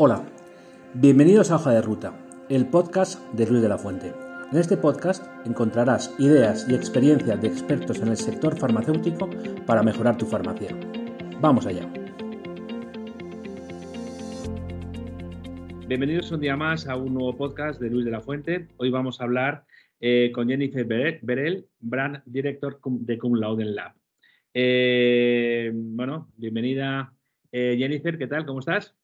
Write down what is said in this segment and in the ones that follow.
Hola, bienvenidos a Hoja de Ruta, el podcast de Luis de la Fuente. En este podcast encontrarás ideas y experiencias de expertos en el sector farmacéutico para mejorar tu farmacia. Vamos allá. Bienvenidos un día más a un nuevo podcast de Luis de la Fuente. Hoy vamos a hablar eh, con Jennifer Berel, Brand Director de Cum Laude Lab. Eh, bueno, bienvenida eh, Jennifer, ¿qué tal? ¿Cómo estás?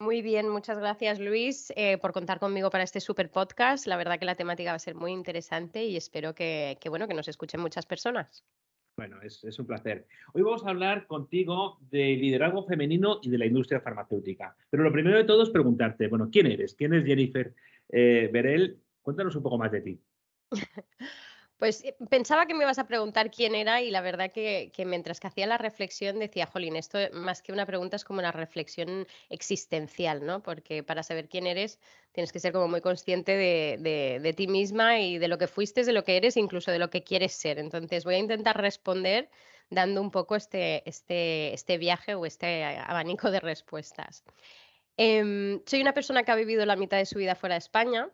Muy bien, muchas gracias Luis eh, por contar conmigo para este super podcast. La verdad que la temática va a ser muy interesante y espero que, bueno, que nos escuchen muchas personas. Bueno, es, un placer. Hoy vamos a hablar contigo de liderazgo femenino y de la industria farmacéutica. Pero lo primero de todo es preguntarte, bueno, ¿quién eres? ¿Quién es Jennifer eh, Berel? Cuéntanos un poco más de ti. Pues eh, pensaba que me ibas a preguntar quién era y la verdad que, mientras que hacía la reflexión decía, Jolín, esto más que una pregunta es como una reflexión existencial, ¿no? Porque para saber quién eres tienes que ser como muy consciente de, ti misma y de lo que fuiste, de lo que eres, incluso de lo que quieres ser. Entonces voy a intentar responder dando un poco este, este, este viaje o este abanico de respuestas. Em, soy una persona que ha vivido la mitad de su vida fuera de España.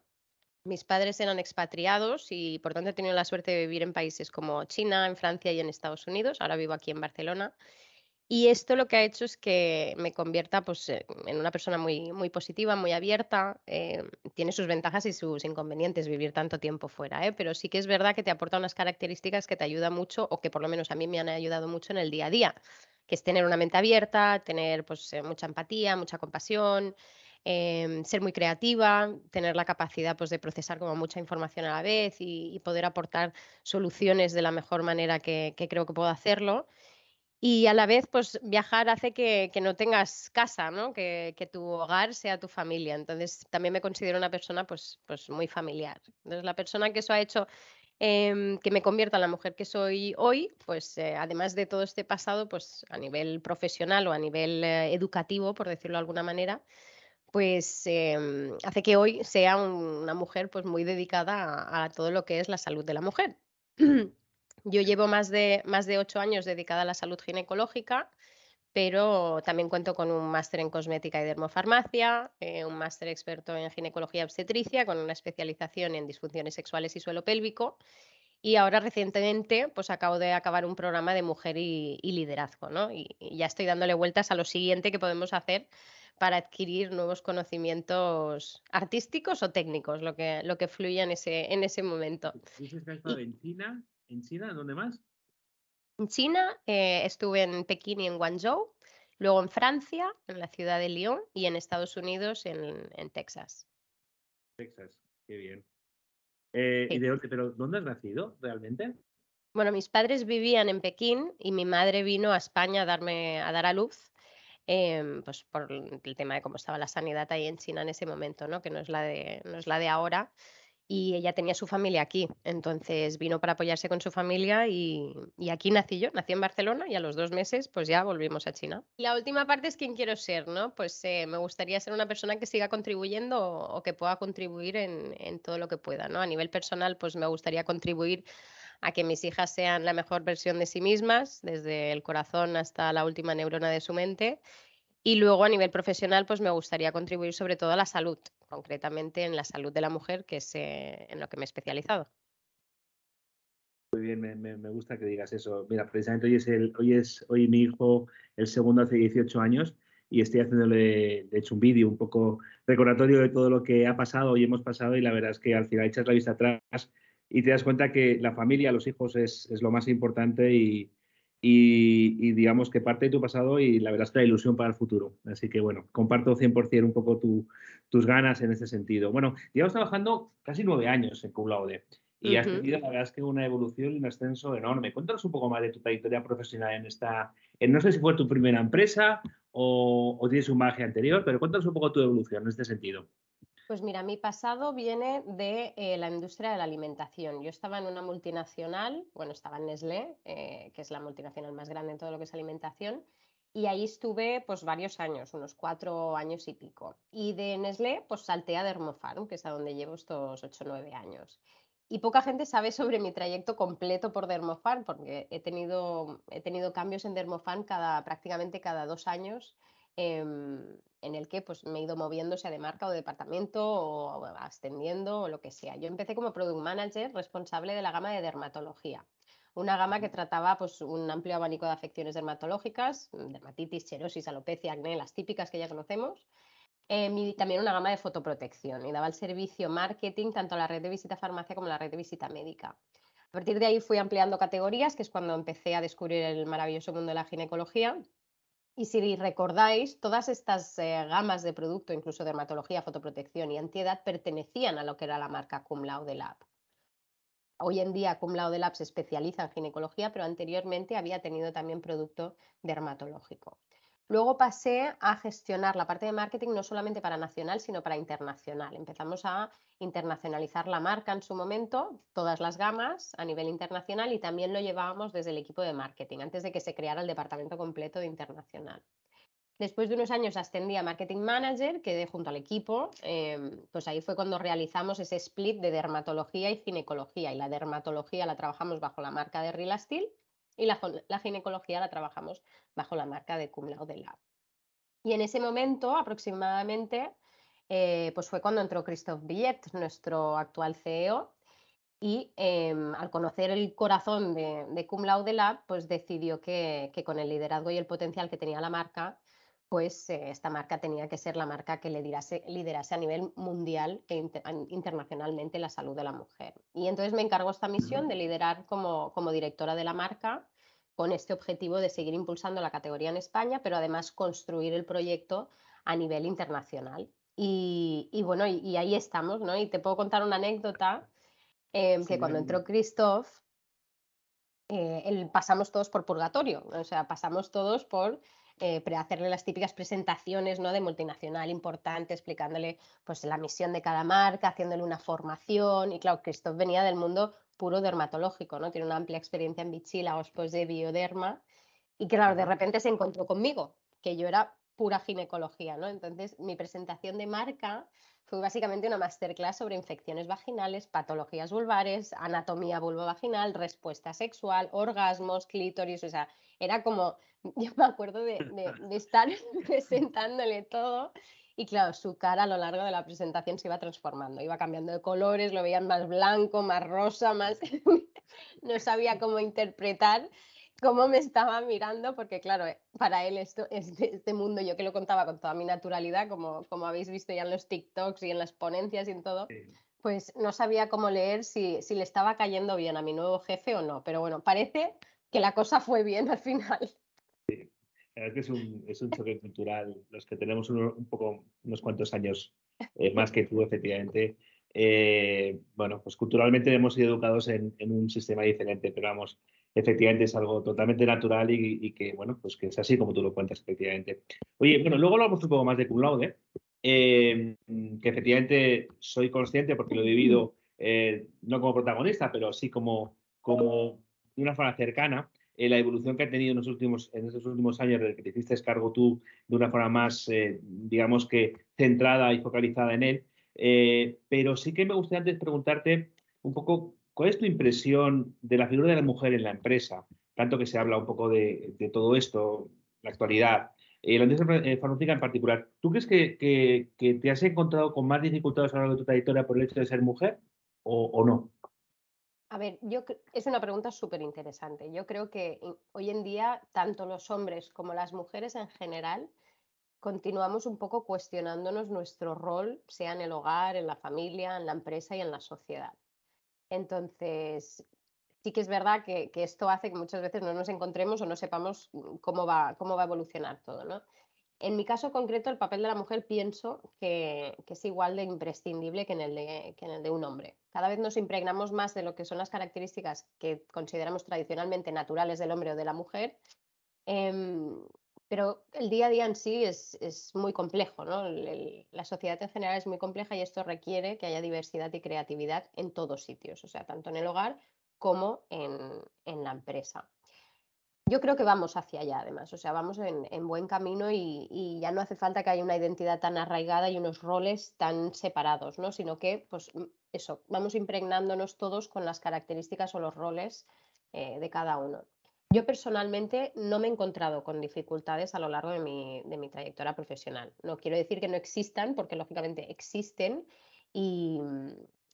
Mis padres eran expatriados y por tanto he tenido la suerte de vivir en países como China, en Francia y en Estados Unidos. Ahora vivo aquí en Barcelona. Y esto lo que ha hecho es que me convierta pues, en una persona muy, muy positiva, muy abierta. Eh, tiene sus ventajas y sus inconvenientes vivir tanto tiempo fuera, ¿eh? pero sí que es verdad que te aporta unas características que te ayudan mucho o que por lo menos a mí me han ayudado mucho en el día a día, que es tener una mente abierta, tener pues, eh, mucha empatía, mucha compasión, Em, ser muy creativa, tener la capacidad pues, de procesar como mucha información a la vez y, poder aportar soluciones de la mejor manera que, creo que puedo hacerlo. Y a la vez, pues viajar hace que, no tengas casa, ¿no? Que, tu hogar sea tu familia. Entonces, también me considero una persona pues, pues muy familiar. Entonces, la persona que eso ha hecho em, que me convierta en la mujer que soy hoy, pues eh, además de todo este pasado, pues a nivel profesional o a nivel eh, educativo, por decirlo de alguna manera, pues em, hace que hoy sea una mujer pues muy dedicada a, todo lo que es la salud de la mujer. Yo llevo más de, más de ocho años dedicada a la salud ginecológica, pero también cuento con un máster en cosmética y dermofarmacia, eh, un máster experto en ginecología obstetricia con una especialización en disfunciones sexuales y suelo pélvico. Y ahora recientemente pues acabo de acabar un programa de mujer y, liderazgo, ¿no? y, ya estoy dándole vueltas a lo siguiente que podemos hacer para adquirir nuevos conocimientos artísticos o técnicos, lo que, lo que fluya en ese, en ese momento. en China? ¿En China? ¿Dónde más? En China eh, estuve en Pekín y en Guangzhou, luego en Francia, en la ciudad de Lyon y en Estados Unidos, en, en Texas. Texas, qué bien. Eh, ¿y de, ¿Pero dónde has nacido realmente? Bueno, mis padres vivían en Pekín y mi madre vino a España a, darme, a dar a luz Em, pues por el tema de cómo estaba la sanidad ahí en China en ese momento, ¿no? que no es, la de, no es la de ahora. Y ella tenía su familia aquí, entonces vino para apoyarse con su familia y, aquí nací yo, nací en Barcelona y a los dos meses pues ya volvimos a China. La última parte es quién quiero ser, ¿no? Pues eh, me gustaría ser una persona que siga contribuyendo o, que pueda contribuir en, en, todo lo que pueda, ¿no? A nivel personal pues me gustaría contribuir a que mis hijas sean la mejor versión de sí mismas, desde el corazón hasta la última neurona de su mente. Y luego a nivel profesional, pues me gustaría contribuir sobre todo a la salud, concretamente en la salud de la mujer, que es eh, en lo que me he especializado. Muy bien, me, gusta que digas eso. Mira, precisamente hoy es, el, hoy es hoy mi hijo, el segundo hace 18 años, y estoy haciéndole, de hecho, un vídeo un poco recordatorio de todo lo que ha pasado y hemos pasado, y la verdad es que al final echas la vista atrás y te das cuenta que la familia, los hijos es, lo más importante y, digamos que parte de tu pasado y la verdad es que la ilusión para el futuro. Así que bueno, comparto 100% un poco tus ganas en ese sentido. Bueno, llevamos trabajando casi nueve años en Cum y has tenido la verdad es que una evolución y un ascenso enorme. Cuéntanos un poco más de tu trayectoria profesional en esta, en, no sé si fue tu primera empresa o, o tienes un bagaje anterior, pero cuéntanos un poco tu evolución en este sentido. Pues mira, mi pasado viene de eh, la industria de la alimentación. Yo estaba en una multinacional, bueno, estaba en Nestlé, eh, que es la multinacional más grande en todo lo que es alimentación, y ahí estuve pues varios años, unos cuatro años y pico. Y de Nestlé pues salté a Dermofarm, que es a donde llevo estos ocho o nueve años. Y poca gente sabe sobre mi trayecto completo por Dermofarm, porque he tenido, he tenido cambios en Dermofarm cada, prácticamente cada dos años. Em, en el que pues, me he ido moviendo, sea de marca o de departamento o ascendiendo o lo que sea. Yo empecé como product manager responsable de la gama de dermatología. Una gama que trataba pues, un amplio abanico de afecciones dermatológicas, dermatitis, xerosis, alopecia, acné, las típicas que ya conocemos. Em, y también una gama de fotoprotección y daba el servicio marketing tanto a la red de visita farmacia como a la red de visita médica. A partir de ahí fui ampliando categorías, que es cuando empecé a descubrir el maravilloso mundo de la ginecología. Y si recordáis, todas estas eh, gamas de producto, incluso dermatología, fotoprotección y antiedad, pertenecían a lo que era la marca Cum Laude Lab. Hoy en día Cum Laude Lab se especializa en ginecología, pero anteriormente había tenido también producto dermatológico. Luego pasé a gestionar la parte de marketing no solamente para nacional, sino para internacional. Empezamos a internacionalizar la marca en su momento, todas las gamas a nivel internacional y también lo llevábamos desde el equipo de marketing, antes de que se creara el departamento completo de internacional. Después de unos años ascendí a Marketing Manager, quedé junto al equipo, em, pues ahí fue cuando realizamos ese split de dermatología y ginecología. Y la dermatología la trabajamos bajo la marca de Rilastil y la, ginecología la trabajamos bajo la marca de Cum Laude Lab. Y en ese momento aproximadamente, eh, pues fue cuando entró Christophe Billet, nuestro actual CEO, y em, al conocer el corazón de, de, Cum Laude Lab, pues decidió que, que, con el liderazgo y el potencial que tenía la marca, pues eh, esta marca tenía que ser la marca que liderase, liderase a nivel mundial e internacionalmente la salud de la mujer. Y entonces me encargó esta misión de liderar como, como directora de la marca con este objetivo de seguir impulsando la categoría en España, pero además construir el proyecto a nivel internacional. Y, bueno, y, ahí estamos, ¿no? Y te puedo contar una anécdota em, que cuando entró Christoph, eh, pasamos todos por purgatorio, o sea, pasamos todos por eh, hacerle las típicas presentaciones ¿no? de multinacional importante, explicándole pues, la misión de cada marca, haciéndole una formación. Y claro, Christoph venía del mundo puro dermatológico, ¿no? Tiene una amplia experiencia en bichila, después de bioderma. Y claro, de repente se encontró conmigo, que yo era pura ginecología, ¿no? Entonces, mi presentación de marca fue básicamente una masterclass sobre infecciones vaginales, patologías vulvares, anatomía vulvovaginal, respuesta sexual, orgasmos, clítoris, o sea, era como, yo me acuerdo de, de, estar presentándole todo y claro, su cara a lo largo de la presentación se iba transformando, iba cambiando de colores, lo veían más blanco, más rosa, más... no sabía cómo interpretar cómo me estaba mirando, porque claro, eh, para él esto, este, este mundo, yo que lo contaba con toda mi naturalidad, como, como habéis visto ya en los TikToks y en las ponencias y en todo, pues no sabía cómo leer si, si le estaba cayendo bien a mi nuevo jefe o no. Pero bueno, parece que la cosa fue bien al final. La verdad es que es un, es un choque cultural. Los que tenemos un poco, unos cuantos años eh, más que tú, efectivamente, eh, bueno, pues culturalmente hemos sido educados en, en, un sistema diferente, pero vamos, efectivamente es algo totalmente natural y, que, bueno, pues que es así como tú lo cuentas, efectivamente. Oye, bueno, luego hablamos un poco más de cum laude, eh, que efectivamente soy consciente porque lo he vivido no como protagonista, pero sí como, como de una forma cercana, eh, la evolución que ha tenido en, los últimos, estos últimos años desde que te hiciste cargo tú de una forma más, digamos que centrada y focalizada en él. pero sí que me gustaría antes preguntarte un poco ¿Cuál es tu impresión de la figura de la mujer en la empresa? Tanto que se habla un poco de, todo esto, la actualidad, eh, la industria eh, farmacéutica en particular. ¿Tú crees que, te has encontrado con más dificultades a lo largo de tu trayectoria por el hecho de ser mujer o, no? A ver, yo es una pregunta súper interesante. Yo creo que hoy en día tanto los hombres como las mujeres en general continuamos un poco cuestionándonos nuestro rol, sea en el hogar, en la familia, en la empresa y en la sociedad. Entonces, sí que es verdad que, esto hace que muchas veces no nos encontremos o no sepamos mm, cómo va, cómo va a evolucionar todo, ¿no? En mi caso concreto, el papel de la mujer pienso que, es igual de imprescindible que en, el de, un hombre. Cada vez nos impregnamos más de lo que son las características que consideramos tradicionalmente naturales del hombre o de la mujer, em, pero el día a día en sí es, muy complejo, ¿no? la sociedad en general es muy compleja y esto requiere que haya diversidad y creatividad en todos sitios, o sea, tanto en el hogar como en, la empresa. Yo creo que vamos hacia allá, además, o sea, vamos en, buen camino y, ya no hace falta que haya una identidad tan arraigada y unos roles tan separados, ¿no? Sino que, pues, eso, vamos impregnándonos todos con las características o los roles eh, de cada uno. Yo personalmente no me he encontrado con dificultades a lo largo de mi, trayectoria profesional. No quiero decir que no existan, porque lógicamente existen y,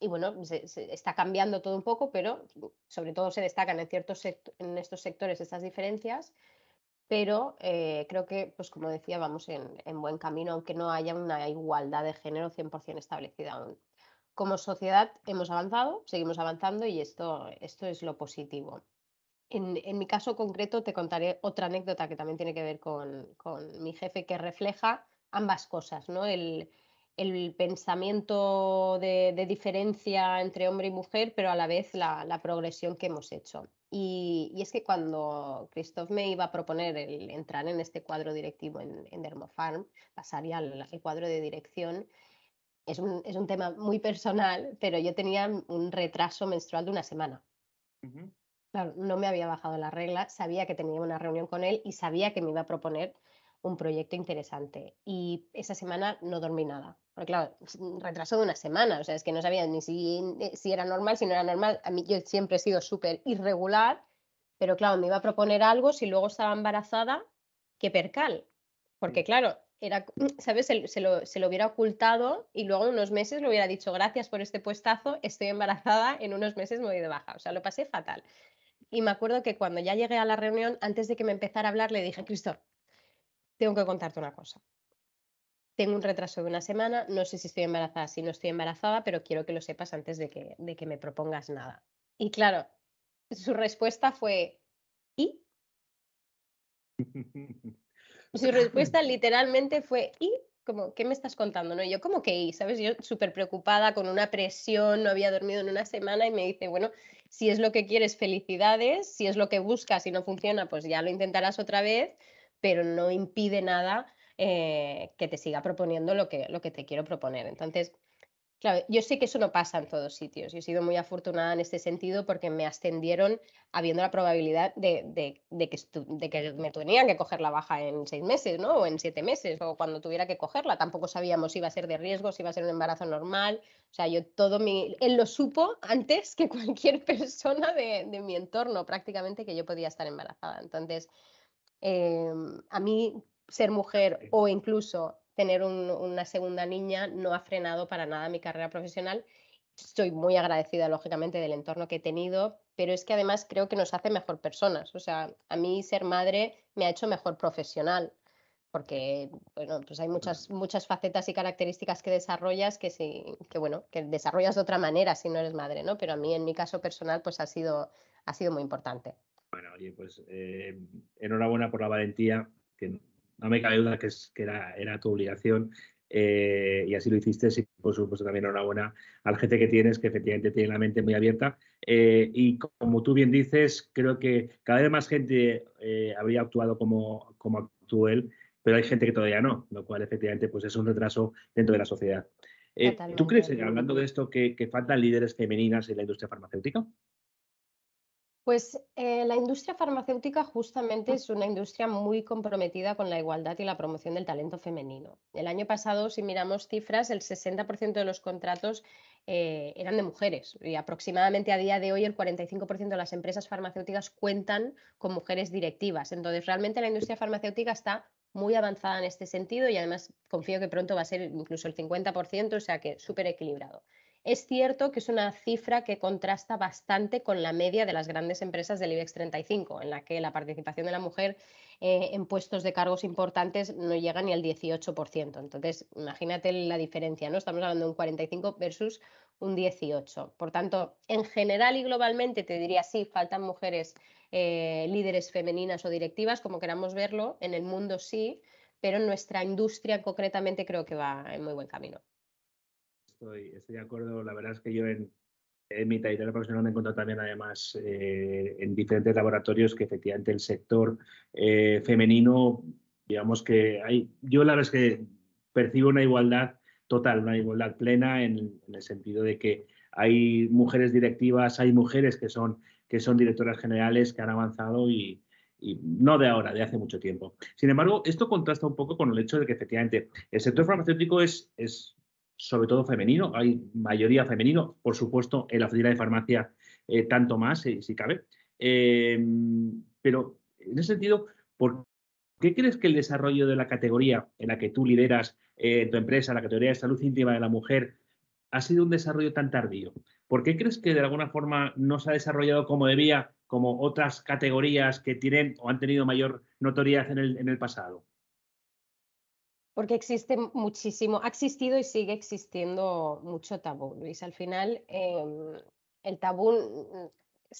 bueno, se, está cambiando todo un poco, pero sobre todo se destacan en, ciertos en estos sectores estas diferencias. Pero eh, creo que, pues como decía, vamos en, en, buen camino, aunque no haya una igualdad de género 100% establecida aún. Como sociedad hemos avanzado, seguimos avanzando y esto, esto es lo positivo. En, mi caso concreto te contaré otra anécdota que también tiene que ver con, mi jefe que refleja ambas cosas, ¿no? El, pensamiento de, diferencia entre hombre y mujer, pero a la vez la, progresión que hemos hecho. Y, es que cuando Christoph me iba a proponer el entrar en este cuadro directivo en, en Dermofarm, pasaría al, cuadro de dirección, es un, es un, tema muy personal, pero yo tenía un retraso menstrual de una semana. Claro, no me había bajado la regla, sabía que tenía una reunión con él y sabía que me iba a proponer un proyecto interesante. Y esa semana no dormí nada. Porque claro, retraso de una semana, o sea, es que no sabía ni si, si era normal, si no era normal. A mí yo siempre he sido súper irregular, pero claro, me iba a proponer algo si luego estaba embarazada, qué percal. Porque claro, era, ¿sabes? Se, se, lo, se, lo, hubiera ocultado y luego unos meses le hubiera dicho gracias por este puestazo, estoy embarazada, en unos meses me voy de baja. O sea, lo pasé fatal. Y me acuerdo que cuando ya llegué a la reunión, antes de que me empezara a hablar, le dije, Cristo, tengo que contarte una cosa. Tengo un retraso de una semana, no sé si estoy embarazada, si no estoy embarazada, pero quiero que lo sepas antes de que, de que me propongas nada. Y claro, su respuesta fue, ¿y? Su respuesta literalmente fue, ¿y? Como, ¿qué me estás contando? ¿No? yo, como que, ¿y? ¿sabes? Yo súper preocupada, con una presión, no había dormido en una semana y me dice, bueno, si es lo que quieres, felicidades. Si es lo que buscas y no funciona, pues ya lo intentarás otra vez, pero no impide nada eh, que te siga proponiendo lo que, lo que te quiero proponer. Entonces, Claro, yo sé que eso no pasa en todos sitios. Yo he sido muy afortunada en este sentido porque me ascendieron habiendo la probabilidad de, que, me tenían que coger la baja en seis meses, ¿no? O en siete meses, o cuando tuviera que cogerla. Tampoco sabíamos si iba a ser de riesgo, si iba a ser un embarazo normal. O sea, yo todo mi... Él lo supo antes que cualquier persona de, mi entorno, prácticamente, que yo podía estar embarazada. Entonces, em, a mí ser mujer o incluso tener una segunda niña no ha frenado para nada mi carrera profesional. Estoy muy agradecida, lógicamente, del entorno que he tenido, pero es que además creo que nos hace mejor personas. O sea, a mí ser madre me ha hecho mejor profesional, porque bueno, pues hay muchas, muchas facetas y características que desarrollas que sí, que bueno, que desarrollas de otra manera si no eres madre, ¿no? Pero a mí en mi caso personal, pues ha sido, ha sido muy importante. Bueno, oye, pues eh, enhorabuena por la valentía, que no me cabe duda que, es, que era, era tu obligación eh, y así lo hiciste. Y por supuesto también enhorabuena al jefe que tienes, que efectivamente tiene la mente muy abierta. Eh, y como tú bien dices, creo que cada vez más gente eh, habría actuado como, como actuó él, pero hay gente que todavía no, lo cual efectivamente pues, es un retraso dentro de la sociedad. ¿Tú crees, hablando de esto, que, que faltan líderes femeninas en la industria farmacéutica? Pues eh, la industria farmacéutica justamente es una industria muy comprometida con la igualdad y la promoción del talento femenino. El año pasado, si miramos cifras, el 60% de los contratos eh, eran de mujeres y aproximadamente a día de hoy el 45% de las empresas farmacéuticas cuentan con mujeres directivas. Entonces, realmente la industria farmacéutica está muy avanzada en este sentido y además confío que pronto va a ser incluso el 50%, o sea que súper equilibrado. Es cierto que es una cifra que contrasta bastante con la media de las grandes empresas del IBEX 35, en la que la participación de la mujer eh, en puestos de cargos importantes no llega ni al 18%. Entonces, imagínate la diferencia, ¿no? Estamos hablando de un 45 versus un 18. Por tanto, en general y globalmente te diría sí, faltan mujeres eh, líderes femeninas o directivas, como queramos verlo, en el mundo sí, pero en nuestra industria concretamente creo que va en muy buen camino estoy, de acuerdo. La verdad es que yo en, mi trayectoria profesional me he encontrado también, además, eh, en diferentes laboratorios que efectivamente el sector eh, femenino, digamos que hay, yo la verdad es que percibo una igualdad total, una igualdad plena en, el sentido de que hay mujeres directivas, hay mujeres que son, que son directoras generales que han avanzado y, no de ahora, de hace mucho tiempo. Sin embargo, esto contrasta un poco con el hecho de que efectivamente el sector farmacéutico es, es sobre todo femenino, hay mayoría femenino, por supuesto, en la oficina de farmacia eh, tanto más, si, cabe. Em, pero en ese sentido, ¿por qué crees que el desarrollo de la categoría en la que tú lideras eh, tu empresa, la categoría de salud íntima de la mujer, ha sido un desarrollo tan tardío? ¿Por qué crees que de alguna forma no se ha desarrollado como debía, como otras categorías que tienen o han tenido mayor notoriedad en el, en el pasado? Porque existe muchísimo, ha existido y sigue existiendo mucho tabú, Luis. Al final, em, el tabú mm,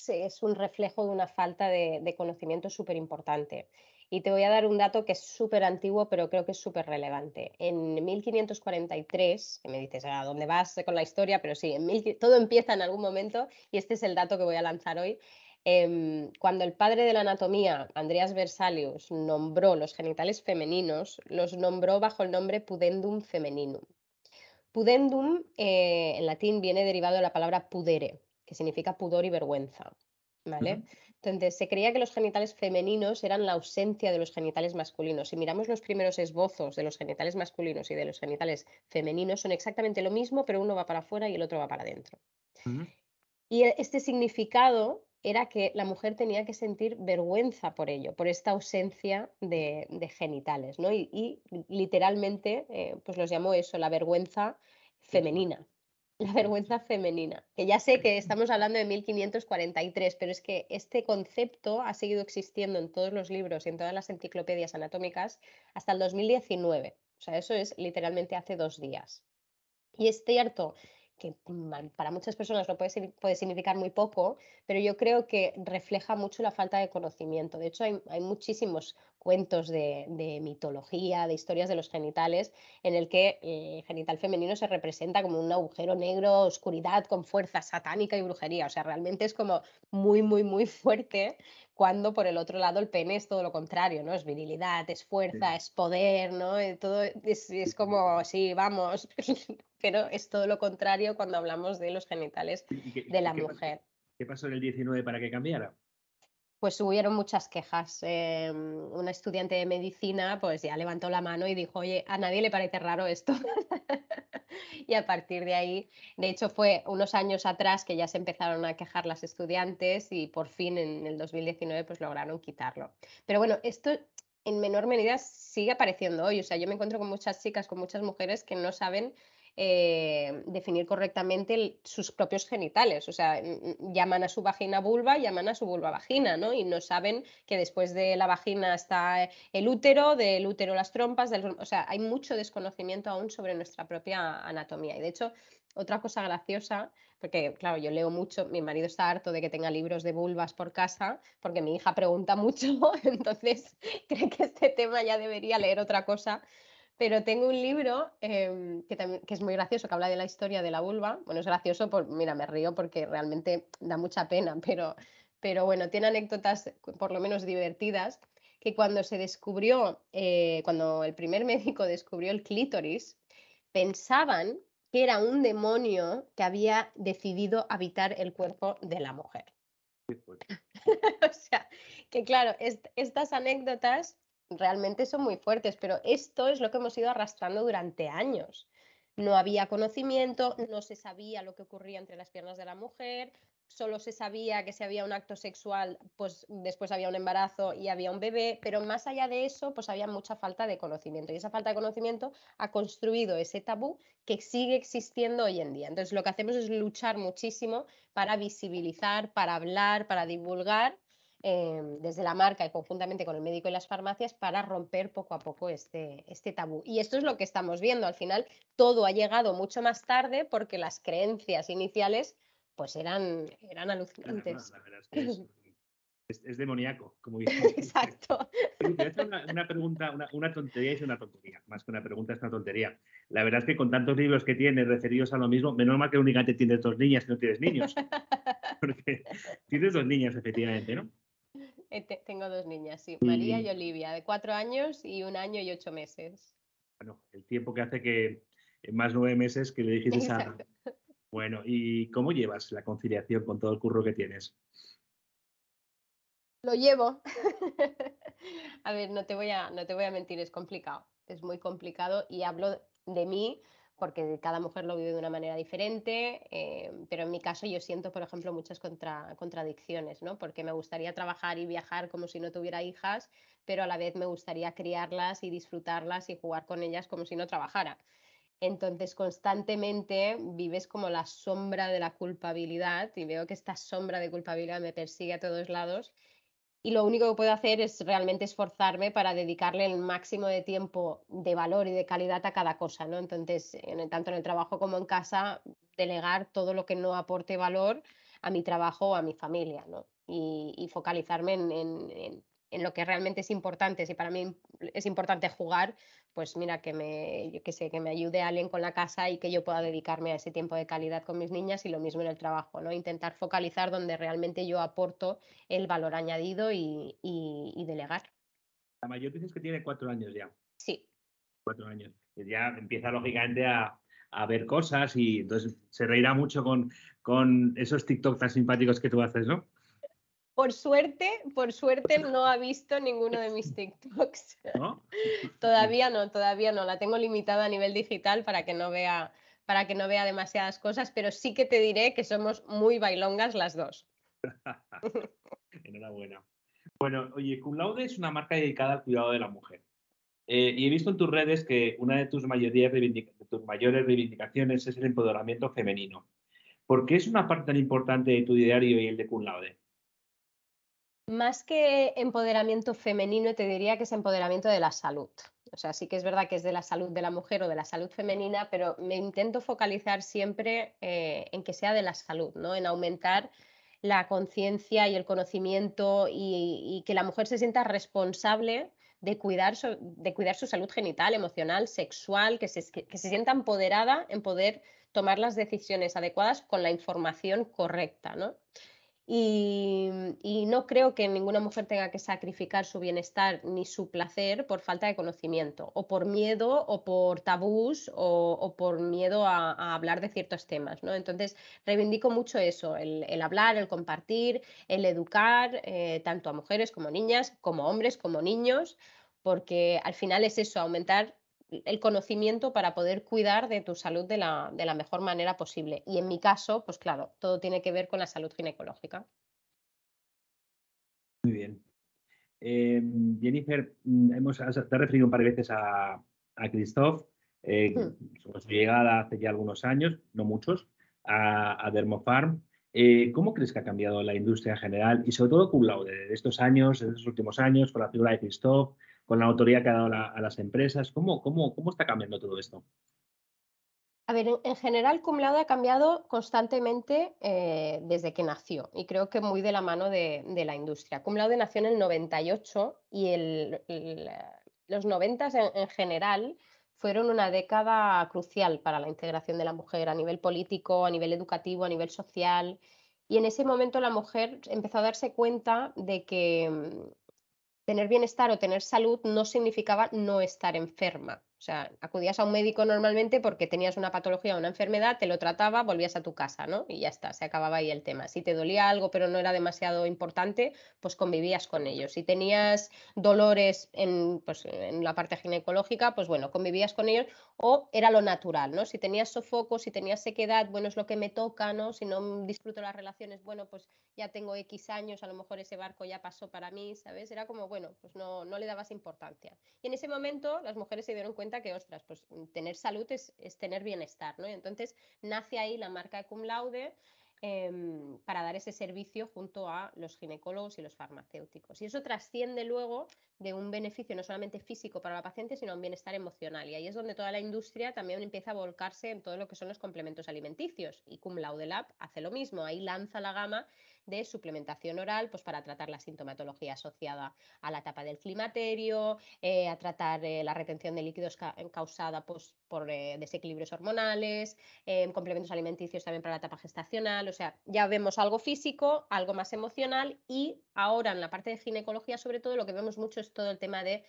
es un reflejo de una falta de, conocimiento súper importante. Y te voy a dar un dato que es súper antiguo, pero creo que es súper relevante. En 1543, que me dices, ¿a dónde vas con la historia? Pero sí, en todo empieza en algún momento y este es el dato que voy a lanzar hoy. Em, cuando el padre de la anatomía, Andreas Versalius, nombró los genitales femeninos, los nombró bajo el nombre pudendum femininum. Pudendum eh, en latín viene derivado de la palabra pudere, que significa pudor y vergüenza. ¿Vale? Entonces, se creía que los genitales femeninos eran la ausencia de los genitales masculinos. Si miramos los primeros esbozos de los genitales masculinos y de los genitales femeninos, son exactamente lo mismo, pero uno va para afuera y el otro va para adentro. Y e, este significado era que la mujer tenía que sentir vergüenza por ello, por esta ausencia de, genitales, ¿no? Y, literalmente, eh, pues los llamó eso, la vergüenza femenina. La vergüenza femenina, que ya sé que estamos hablando de 1543, pero es que este concepto ha seguido existiendo en todos los libros y en todas las enciclopedias anatómicas hasta el 2019. O sea, eso es literalmente hace dos días. Y es cierto que para muchas personas lo puede, puede, significar muy poco, pero yo creo que refleja mucho la falta de conocimiento. De hecho, hay, hay muchísimos cuentos de, mitología, de historias de los genitales, en el que el genital femenino se representa como un agujero negro, oscuridad con fuerza satánica y brujería. O sea, realmente es como muy, muy, muy fuerte cuando por el otro lado el pene es todo lo contrario, ¿no? Es virilidad, es fuerza, es poder, ¿no? Eh, todo es, es como, sí, vamos, pero es todo lo contrario cuando hablamos de los genitales de la mujer. ¿Qué pasó en el 19 para que cambiara? Pues hubieron muchas quejas. Em, una estudiante de medicina pues ya levantó la mano y dijo, oye, a nadie le parece raro esto. y a partir de ahí, de hecho fue unos años atrás que ya se empezaron a quejar las estudiantes y por fin en el 2019 pues lograron quitarlo. Pero bueno, esto en menor medida sigue apareciendo hoy. O sea, yo me encuentro con muchas chicas, con muchas mujeres que no saben eh, definir correctamente sus propios genitales. O sea, llaman a su vagina vulva, llaman a su vulva vagina, ¿no? Y no saben que después de la vagina está el útero, del útero las trompas, o sea, hay mucho desconocimiento aún sobre nuestra propia anatomía. Y de hecho, otra cosa graciosa, porque claro, yo leo mucho, mi marido está harto de que tenga libros de vulvas por casa, porque mi hija pregunta mucho, entonces cree que este tema ya debería leer otra cosa pero tengo un libro em, que, que, es muy gracioso, que habla de la historia de la vulva. Bueno, es gracioso, por, mira, me río porque realmente da mucha pena, pero, pero bueno, tiene anécdotas por lo menos divertidas, que cuando se descubrió, eh, cuando el primer médico descubrió el clítoris, pensaban que era un demonio que había decidido habitar el cuerpo de la mujer. o sea, que claro, estas anécdotas realmente son muy fuertes, pero esto es lo que hemos ido arrastrando durante años. No había conocimiento, no se sabía lo que ocurría entre las piernas de la mujer, solo se sabía que si había un acto sexual, pues después había un embarazo y había un bebé, pero más allá de eso, pues había mucha falta de conocimiento y esa falta de conocimiento ha construido ese tabú que sigue existiendo hoy en día. Entonces, lo que hacemos es luchar muchísimo para visibilizar, para hablar, para divulgar Em, desde la marca y conjuntamente con el médico y las farmacias para romper poco a poco este, este tabú. Y esto es lo que estamos viendo. Al final, todo ha llegado mucho más tarde porque las creencias iniciales pues eran, eran alucinantes. es, demoníaco, como dices. Exacto. una, pregunta, una, tontería es una tontería, más que una pregunta es una tontería. La verdad es que con tantos libros que tienes referidos a lo mismo, menos mal que únicamente tienes dos niñas y no tienes niños. Porque tienes dos niñas, efectivamente, ¿no? Eh, tengo dos niñas, sí, María y Olivia, de cuatro años y un año y ocho meses. Bueno, el tiempo que hace que más nueve meses que le dijiste a... Bueno, ¿y cómo llevas la conciliación con todo el curro que tienes? Lo llevo. a ver, no te, voy a, no te voy a mentir, es complicado, es muy complicado y hablo de mí porque cada mujer lo vive de una manera diferente, eh, pero en mi caso yo siento, por ejemplo, muchas contradicciones, ¿no? Porque me gustaría trabajar y viajar como si no tuviera hijas, pero a la vez me gustaría criarlas y disfrutarlas y jugar con ellas como si no trabajara. Entonces constantemente vives como la sombra de la culpabilidad y veo que esta sombra de culpabilidad me persigue a todos lados y lo único que puedo hacer es realmente esforzarme para dedicarle el máximo de tiempo de valor y de calidad a cada cosa, ¿no? Entonces, tanto en el trabajo como en casa, delegar todo lo que no aporte valor a mi trabajo o a mi familia, ¿no? Y, focalizarme en, en lo que realmente es importante. Si para mí es importante jugar, pues mira, que me, yo que sé, que me ayude alguien con la casa y que yo pueda dedicarme a ese tiempo de calidad con mis niñas y lo mismo en el trabajo, ¿no? Intentar focalizar donde realmente yo aporto el valor añadido y, delegar. La mayor dices que tiene cuatro años ya. Sí. Cuatro años. Ya empieza lógicamente a, ver cosas y entonces se reirá mucho con, con esos TikTok tan simpáticos que tú haces, ¿no? Por suerte, por suerte no ha visto ninguno de mis TikToks. ¿No? todavía no, todavía no. La tengo limitada a nivel digital para que no vea para que no vea demasiadas cosas, pero sí que te diré que somos muy bailongas las dos. Enhorabuena. Bueno, oye, Cum Laude es una marca dedicada al cuidado de la mujer. Eh, y he visto en tus redes que una de tus, de tus mayores reivindicaciones es el empoderamiento femenino. ¿Por qué es una parte tan importante de tu diario y el de Cum Laude? Más que empoderamiento femenino, te diría que es empoderamiento de la salud. O sea, sí que es verdad que es de la salud de la mujer o de la salud femenina, pero me intento focalizar siempre eh, en que sea de la salud, ¿no? En aumentar la conciencia y el conocimiento y, que la mujer se sienta responsable de cuidar, su, salud genital, emocional, sexual, que se, que se sienta empoderada en poder tomar las decisiones adecuadas con la información correcta, ¿no? Y, no creo que ninguna mujer tenga que sacrificar su bienestar ni su placer por falta de conocimiento, o por miedo, o por tabús, o, por miedo a, hablar de ciertos temas. ¿no? Entonces, reivindico mucho eso, el, hablar, el compartir, el educar, eh, tanto a mujeres como niñas, como hombres, como niños, porque al final es eso, aumentar el conocimiento para poder cuidar de tu salud de la, mejor manera posible. Y en mi caso, pues claro, todo tiene que ver con la salud ginecológica. Muy bien. Em, Jennifer, mm, hemos, te has referido un par de veces a, a Christoph, eh, hmm. su llegada hace ya algunos años, no muchos, a, a Dermofarm. Eh, ¿Cómo crees que ha cambiado la industria en general y sobre todo cum laude de estos años, de estos últimos años, con la figura de Christoph, con la autoridad que ha dado a las empresas? ¿Cómo, cómo, ¿Cómo está cambiando todo esto? A ver, en, general, Cum Laude ha cambiado constantemente eh, desde que nació y creo que muy de la mano de, la industria. Cum Laude nació en el 98 y los 90 en, en, general fueron una década crucial para la integración de la mujer a nivel político, a nivel educativo, a nivel social. Y en ese momento la mujer empezó a darse cuenta de que tener bienestar o tener salud no significaba no estar enferma. O sea, acudías a un médico normalmente porque tenías una patología o una enfermedad, te lo trataba, volvías a tu casa, ¿no? Y ya está, se acababa ahí el tema. Si te dolía algo pero no era demasiado importante, pues convivías con ellos. Si tenías dolores en, pues, en la parte ginecológica, pues bueno, convivías con ellos o era lo natural, ¿no? Si tenías sofoco, si tenías sequedad, bueno, es lo que me toca, ¿no? Si no disfruto las relaciones, bueno, pues ya tengo X años, a lo mejor ese barco ya pasó para mí, ¿sabes? Era como, bueno, pues no, no le dabas importancia. Y en ese momento las mujeres se dieron cuenta que, ostras, pues mm, tener salud es, tener bienestar, ¿no? Y entonces nace ahí la marca cum laude em, para dar ese servicio junto a los ginecólogos y los farmacéuticos. Y eso trasciende luego de un beneficio no solamente físico para la paciente, sino un bienestar emocional. Y ahí es donde toda la industria también empieza a volcarse en todo lo que son los complementos alimenticios. Y Cum Laude Lab hace lo mismo, ahí lanza la gama de suplementación oral pues para tratar la sintomatología asociada a la etapa del climaterio, eh, a tratar eh, la retención de líquidos causada pues, por eh, desequilibrios hormonales, complementos alimenticios también para la etapa gestacional, o sea, ya vemos algo físico, algo más emocional y ahora en la parte de ginecología sobre todo lo que vemos mucho es todo el tema de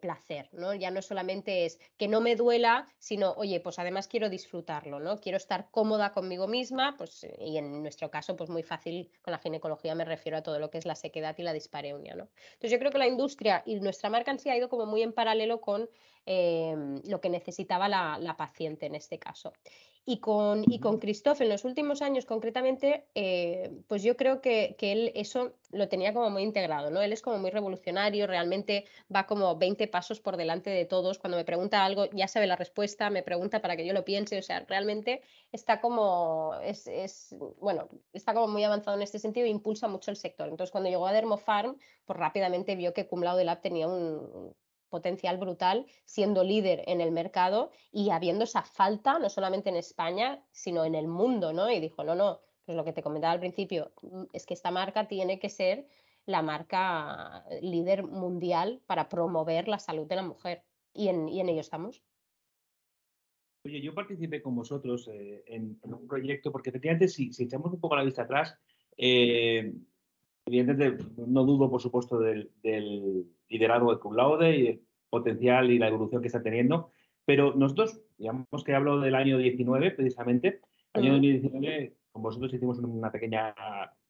placer, ¿no? Ya no solamente es que no me duela, sino, oye, pues además quiero disfrutarlo, ¿no? Quiero estar cómoda conmigo misma, pues y en nuestro caso pues muy fácil con la ginecología me refiero a todo lo que es la sequedad y la dispareunia. ¿no? Entonces yo creo que la industria y nuestra marca en sí ha ido como muy en paralelo con em, lo que necesitaba la, paciente en este caso. Y con, y con Christophe, en los últimos años concretamente, eh, pues yo creo que, que, él eso lo tenía como muy integrado, ¿no? Él es como muy revolucionario, realmente va como 20 pasos por delante de todos. Cuando me pregunta algo, ya sabe la respuesta, me pregunta para que yo lo piense, o sea, realmente está como, es, es bueno, está como muy avanzado en este sentido e impulsa mucho el sector. Entonces, cuando llegó a Dermofarm, pues rápidamente vio que Cum Laude Lab tenía un, potencial brutal siendo líder en el mercado y habiendo esa falta no solamente en España, sino en el mundo, ¿no? Y dijo, no, no, pues lo que te comentaba al principio, mm, es que esta marca tiene que ser la marca líder mundial para promover la salud de la mujer. Y en, y en ello estamos. Oye, yo participé con vosotros eh, en, un proyecto, porque efectivamente, si, si, echamos un poco la vista atrás, eh, evidentemente no dudo, por supuesto, del liderazgo de Cum Laude y el potencial y la evolución que está teniendo. Pero nosotros, digamos que hablo del año 19 precisamente, año 2019, con vosotros hicimos una pequeña,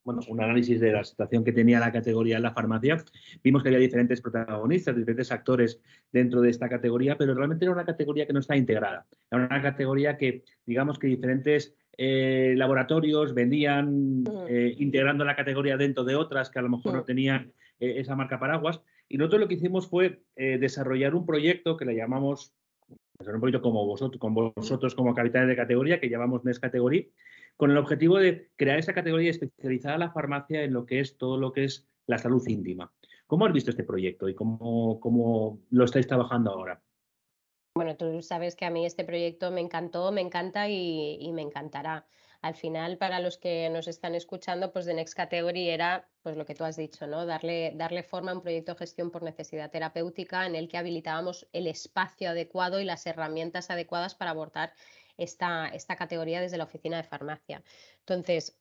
bueno, un análisis de la situación que tenía la categoría en la farmacia. Vimos que había diferentes protagonistas, diferentes actores dentro de esta categoría, pero realmente era una categoría que no está integrada. Era una categoría que, digamos que diferentes eh, laboratorios vendían eh, integrando la categoría dentro de otras que a lo mejor no tenían eh, esa marca paraguas. Y nosotros lo que hicimos fue eh, desarrollar un proyecto que le llamamos, un proyecto como vosotros, como vosotros como capitanes de categoría, que llamamos NES Category, con el objetivo de crear esa categoría especializada en la farmacia en lo que es todo lo que es la salud íntima. ¿Cómo has visto este proyecto y cómo, cómo lo estáis trabajando ahora? Bueno, tú sabes que a mí este proyecto me encantó, me encanta y me encantará al final para los que nos están escuchando, pues de Next Category era pues lo que tú has dicho, ¿no? Darle, darle forma a un proyecto de gestión por necesidad terapéutica en el que habilitábamos el espacio adecuado y las herramientas adecuadas para abordar esta, esta categoría desde la oficina de farmacia. Entonces,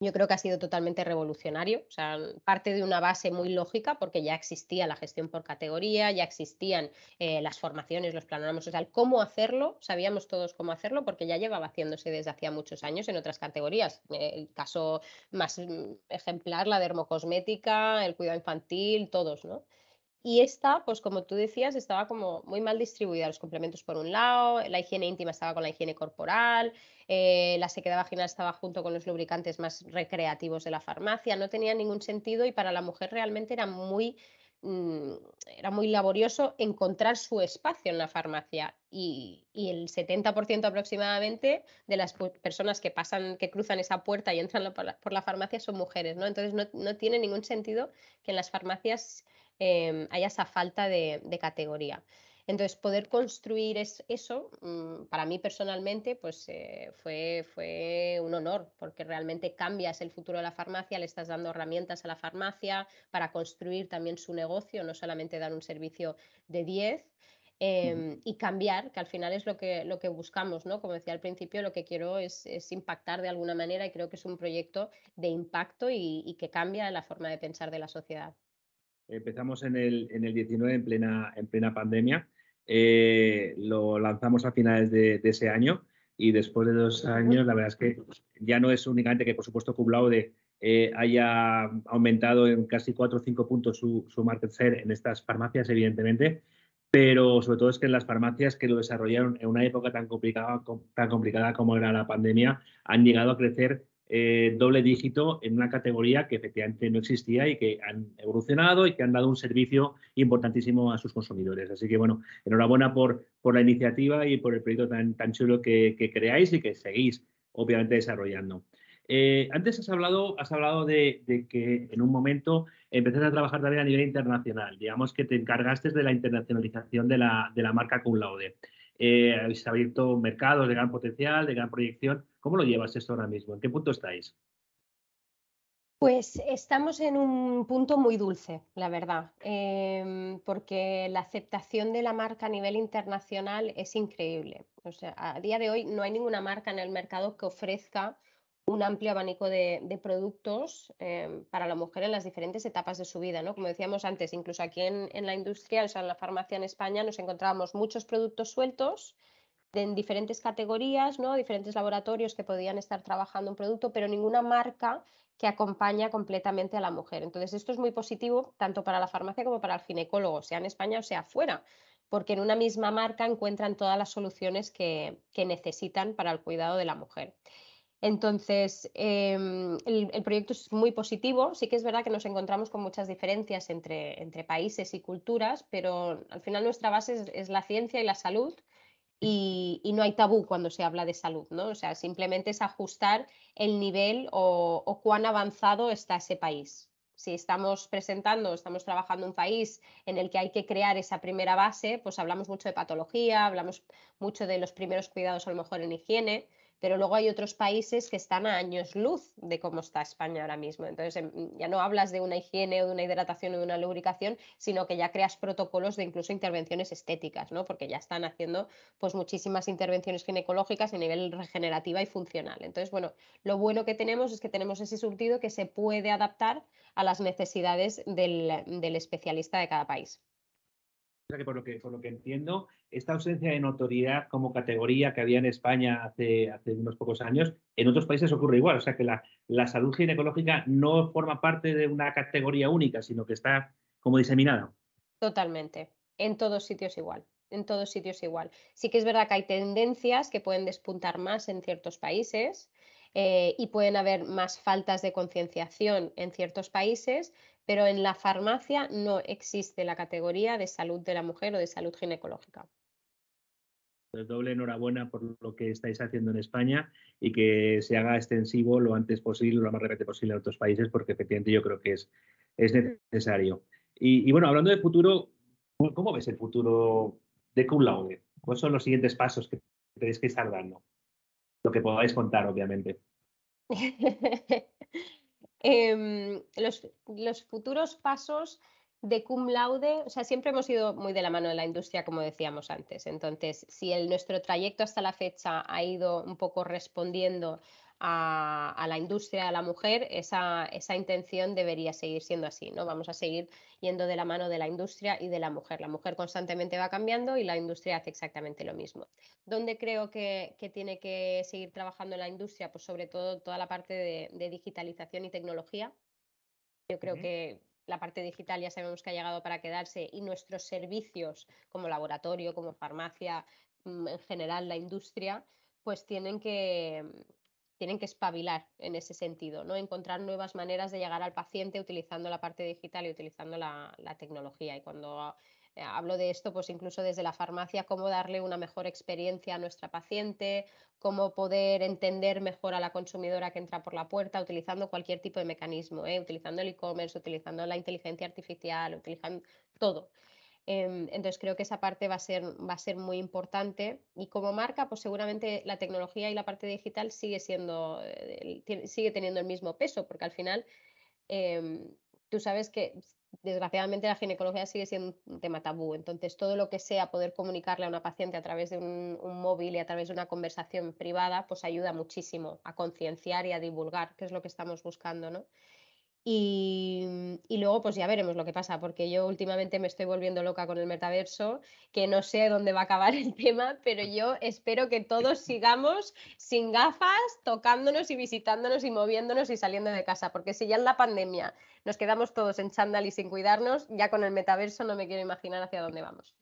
yo creo que ha sido totalmente revolucionario, o sea, parte de una base muy lógica porque ya existía la gestión por categoría, ya existían eh, las formaciones, los planoramas, o sea, cómo hacerlo, sabíamos todos cómo hacerlo porque ya llevaba haciéndose desde hacía muchos años en otras categorías. El caso más mm, ejemplar, la dermocosmética, el cuidado infantil, todos, ¿no? Y esta, pues como tú decías, estaba como muy mal distribuida. Los complementos por un lado, la higiene íntima estaba con la higiene corporal, eh, la sequedad vaginal estaba junto con los lubricantes más recreativos de la farmacia. No tenía ningún sentido y para la mujer realmente era muy, mm, era muy laborioso encontrar su espacio en la farmacia. Y, el 70% aproximadamente de las personas que pasan, que cruzan esa puerta y entran por la, farmacia son mujeres, ¿no? Entonces no, no tiene ningún sentido que en las farmacias Em, haya esa falta de, categoría. Entonces, poder construir eso, mm, para mí personalmente, pues eh, fue, fue un honor, porque realmente cambias el futuro de la farmacia, le estás dando herramientas a la farmacia para construir también su negocio, no solamente dar un servicio de 10. Em, y cambiar, que al final es lo que, lo que buscamos, ¿no? Como decía al principio, lo que quiero es, impactar de alguna manera y creo que es un proyecto de impacto y que cambia la forma de pensar de la sociedad. Empezamos en el, en el 19 en plena, en plena pandemia. Eh, lo lanzamos a finales de, ese año y después de dos años, la verdad es que ya no es únicamente que, por supuesto, Cum eh, haya aumentado en casi 4 o 5 puntos su, su market share en estas farmacias, evidentemente, pero sobre todo es que en las farmacias que lo desarrollaron en una época tan complicada, tan complicada como era la pandemia, han llegado a crecer eh, doble dígito en una categoría que efectivamente no existía y que han evolucionado y que han dado un servicio importantísimo a sus consumidores. Así que, bueno, enhorabuena por, la iniciativa y por el proyecto tan, chulo que, creáis y que seguís, obviamente, desarrollando. Eh, antes has hablado, has hablado de, que en un momento empezaste a trabajar también a nivel internacional. Digamos que te encargaste de la internacionalización de la, de la marca Cum Laude. Eh, habéis abierto mercados de gran potencial, de gran proyección. ¿Cómo lo llevas esto ahora mismo? ¿En qué punto estáis? Pues estamos en un punto muy dulce, la verdad, em, porque la aceptación de la marca a nivel internacional es increíble. O sea, a día de hoy no hay ninguna marca en el mercado que ofrezca un amplio abanico de, productos em, para la mujer en las diferentes etapas de su vida, ¿no? Como decíamos antes, incluso aquí en, la industria, o sea, en la farmacia en España, nos encontrábamos muchos productos sueltos en diferentes categorías, ¿no? Diferentes laboratorios que podían estar trabajando un producto, pero ninguna marca que acompaña completamente a la mujer. Entonces, esto es muy positivo tanto para la farmacia como para el ginecólogo, sea en España o sea fuera. porque en una misma marca encuentran todas las soluciones que, necesitan para el cuidado de la mujer. Entonces, em, el, proyecto es muy positivo. Sí que es verdad que nos encontramos con muchas diferencias entre, entre países y culturas, pero al final nuestra base es, la ciencia y la salud y, no hay tabú cuando se habla de salud, ¿no? O sea, simplemente es ajustar el nivel o, cuán avanzado está ese país si estamos presentando, estamos trabajando un país en el que hay que crear esa primera base, pues hablamos mucho de patología, hablamos mucho de los primeros cuidados a lo mejor en higiene, pero luego hay otros países que están a años luz de cómo está España ahora mismo. Entonces, em, ya no hablas de una higiene o de una hidratación o de una lubricación, sino que ya creas protocolos de incluso intervenciones estéticas, ¿no? Porque ya están haciendo pues muchísimas intervenciones ginecológicas a nivel regenerativa y funcional. Entonces, bueno, lo bueno que tenemos es que tenemos ese surtido que se puede adaptar a las necesidades del especialista de cada país que por lo que, por lo que entiendo, esta ausencia de notoriedad como categoría que había en España hace, hace unos pocos años, en otros países ocurre igual. O sea que la, la salud ginecológica no forma parte de una categoría única, sino que está como diseminada. Totalmente. En todos sitios igual. En todos sitios igual. Sí que es verdad que hay tendencias que pueden despuntar más en ciertos países. Eh, y pueden haber más faltas de concienciación en ciertos países, pero en la farmacia no existe la categoría de salud de la mujer o de salud ginecológica. Doble enhorabuena por lo que estáis haciendo en España y que se haga extensivo lo antes posible, lo más rápido posible en otros países, porque efectivamente yo creo que es, es necesario. Y, bueno, hablando de futuro, ¿cómo ves el futuro de Cum Laude? ¿Cuáles son los siguientes pasos que tenéis que estar dando? Lo que podáis contar, obviamente. Em, los, futuros pasos de cum laude, o sea, siempre hemos ido muy de la mano de la industria, como decíamos antes. Entonces, si el, nuestro trayecto hasta la fecha ha ido un poco respondiendo a, la industria, a la mujer, esa, esa, intención debería seguir siendo así, ¿no? Vamos a seguir yendo de la mano de la industria y de la mujer. La mujer constantemente va cambiando y la industria hace exactamente lo mismo. ¿Dónde creo que, tiene que seguir trabajando la industria? Pues sobre todo toda la parte de, digitalización y tecnología. Yo creo que la parte digital ya sabemos que ha llegado para quedarse y nuestros servicios como laboratorio, como farmacia, mm, en general la industria, pues tienen que, tienen que espabilar en ese sentido, ¿no? Encontrar nuevas maneras de llegar al paciente utilizando la parte digital y utilizando la, tecnología. Y cuando eh, hablo de esto, pues incluso desde la farmacia, cómo darle una mejor experiencia a nuestra paciente, cómo poder entender mejor a la consumidora que entra por la puerta, utilizando cualquier tipo de mecanismo, ¿eh? utilizando el e-commerce, utilizando la inteligencia artificial, utilizando todo. Em, entonces creo que esa parte va a, ser, muy importante y como marca, pues seguramente la tecnología y la parte digital sigue siendo, eh, sigue teniendo el mismo peso, porque al final em, tú sabes que desgraciadamente la ginecología sigue siendo un tema tabú. Entonces, todo lo que sea poder comunicarle a una paciente a través de un, un móvil y a través de una conversación privada, pues ayuda muchísimo a concienciar y a divulgar, que es lo que estamos buscando, ¿no? Y, luego, pues ya veremos lo que pasa, porque yo últimamente me estoy volviendo loca con el metaverso, que no sé dónde va a acabar el tema, pero yo espero que todos sigamos sin gafas, tocándonos y visitándonos y moviéndonos y saliendo de casa, porque si ya en la pandemia nos quedamos todos en chándal y sin cuidarnos, ya con el metaverso no me quiero imaginar hacia dónde vamos.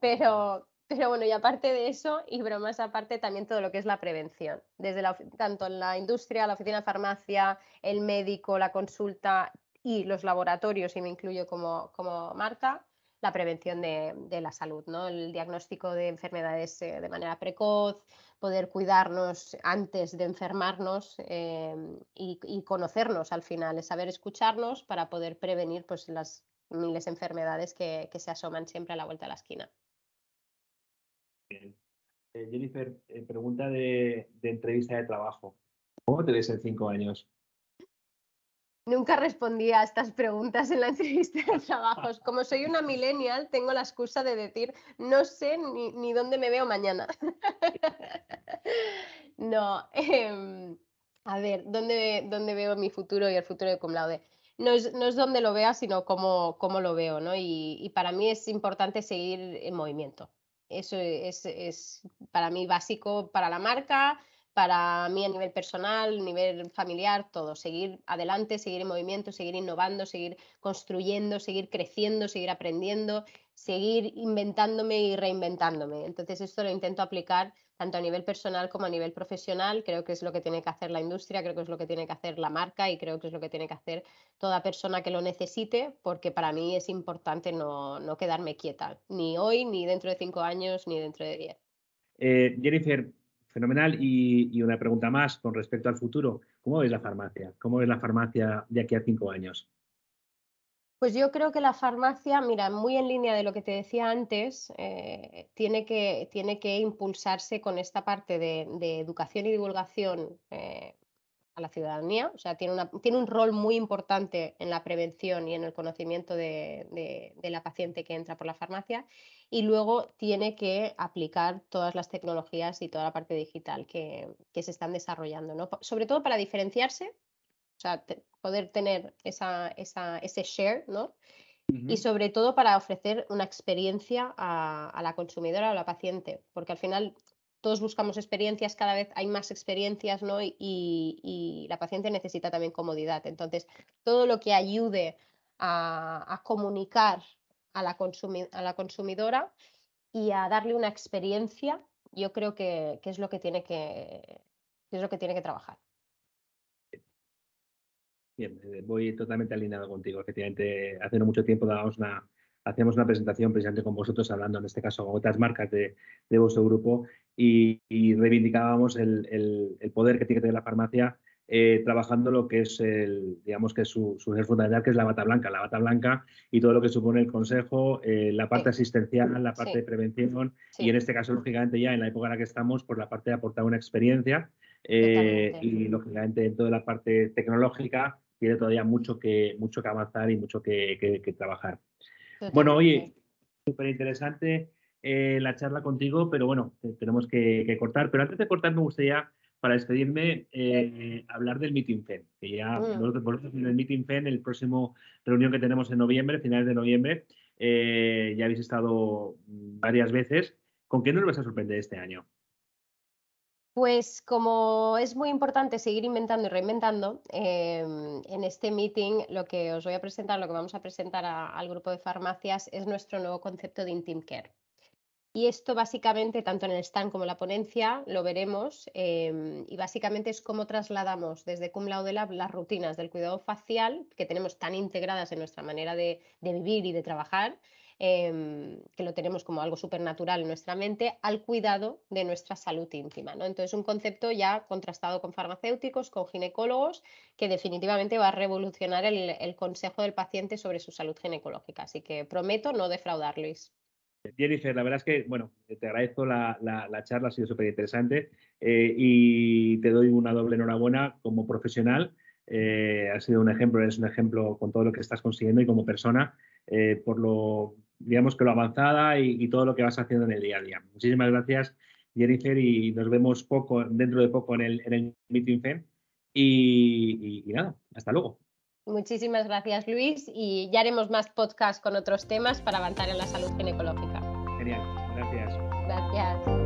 Pero, pero bueno, y aparte de eso, y bromas aparte, también todo lo que es la prevención, desde la, tanto en la industria, la oficina de farmacia, el médico, la consulta y los laboratorios, y me incluyo como, como marca, la prevención de, de, la salud, ¿no? el diagnóstico de enfermedades eh, de manera precoz, poder cuidarnos antes de enfermarnos eh, y, y, conocernos al final, es saber escucharnos para poder prevenir pues, las miles de enfermedades que, que se asoman siempre a la vuelta de la esquina. Eh, Jennifer, eh, pregunta de, entrevista de trabajo. ¿Cómo te ves en cinco años? Nunca respondí a estas preguntas en la entrevista de trabajo. Como soy una millennial, tengo la excusa de decir, no sé ni, dónde me veo mañana. no, em, a ver, ¿dónde, ¿dónde, veo mi futuro y el futuro de Cum Laude? No es, no es donde lo vea, sino cómo, cómo lo veo, ¿no? y, para mí es importante seguir en movimiento. Eso es, para mí básico para la marca, para mí a nivel personal, nivel familiar, todo. Seguir adelante, seguir en movimiento, seguir innovando, seguir construyendo, seguir creciendo, seguir aprendiendo, seguir inventándome y reinventándome. Entonces esto lo intento aplicar tanto a nivel personal como a nivel profesional. Creo que es lo que tiene que hacer la industria, creo que es lo que tiene que hacer la marca y creo que es lo que tiene que hacer toda persona que lo necesite, porque para mí es importante no, no quedarme quieta, ni hoy, ni dentro de cinco años, ni dentro de diez. Eh, Jennifer, fenomenal. Y, y, una pregunta más con respecto al futuro. ¿Cómo ves la farmacia? ¿Cómo ves la farmacia de aquí a cinco años? Pues yo creo que la farmacia, mira, muy en línea de lo que te decía antes, eh, tiene, que, tiene, que, impulsarse con esta parte de, educación y divulgación eh, a la ciudadanía. O sea, tiene, una, tiene, un rol muy importante en la prevención y en el conocimiento de, la paciente que entra por la farmacia. Y luego tiene que aplicar todas las tecnologías y toda la parte digital que, se están desarrollando, ¿no? sobre todo para diferenciarse o sea, poder tener esa, esa, ese share, ¿no? Y sobre todo para ofrecer una experiencia a, la consumidora o a la paciente, porque al final todos buscamos experiencias, cada vez hay más experiencias, ¿no? Y, y, la paciente necesita también comodidad. Entonces, todo lo que ayude a, a comunicar a la, a la, consumidora y a darle una experiencia, yo creo que, que es lo que tiene que, que es lo que tiene que trabajar. Bien, eh, voy totalmente alineado contigo. Efectivamente, hace no mucho tiempo dábamos una, hacíamos una presentación precisamente con vosotros, hablando en este caso con otras marcas de, vuestro grupo y, reivindicábamos el, poder que tiene que tener la farmacia eh, trabajando lo que es el, digamos que su, su fundamental, que es la bata blanca, la bata blanca y todo lo que supone el consejo, eh, la parte asistencial, la parte de prevención y en este caso, lógicamente, ya en la época en la que estamos, por la parte de aportar una experiencia y lógicamente en toda la parte tecnológica tiene todavía mucho que, mucho que avanzar y mucho que, trabajar. Bueno, oye, súper interesante eh, la charla contigo, pero bueno, tenemos que, cortar. Pero antes de cortar, me gustaría, para despedirme, eh, hablar del Meeting FEN, que ya mm. nosotros en el Meeting FEN, el próximo reunión que tenemos en noviembre, finales de noviembre, eh, ya habéis estado varias veces. ¿Con qué nos vas a sorprender este año? Pues como es muy importante seguir inventando y reinventando, em, en este meeting lo que os voy a presentar, lo que vamos a presentar al grupo de farmacias es nuestro nuevo concepto de Intim Care. Y esto básicamente, tanto en el stand como en la ponencia, lo veremos em, y básicamente es cómo trasladamos desde Cum Laude Lab las rutinas del cuidado facial que tenemos tan integradas en nuestra manera de vivir y de trabajar Em, que lo tenemos como algo supernatural en nuestra mente, al cuidado de nuestra salud íntima. ¿no? Entonces, un concepto ya contrastado con farmacéuticos, con ginecólogos, que definitivamente va a revolucionar el, consejo del paciente sobre su salud ginecológica. Así que prometo no defraudar, Luis. Jennifer, la verdad es que, bueno, te agradezco la, charla, ha sido súper interesante eh, y te doy una doble enhorabuena como profesional. Eh, has sido un ejemplo, eres un ejemplo con todo lo que estás consiguiendo y como persona eh, por lo digamos que lo avanzada y, todo lo que vas haciendo en el día a día. Muchísimas gracias, Jennifer, y nos vemos poco, dentro de poco en el, en el Meeting FEM. Y, y, nada, hasta luego. Muchísimas gracias, Luis, y ya haremos más podcasts con otros temas para avanzar en la salud ginecológica. Genial, gracias. Gracias.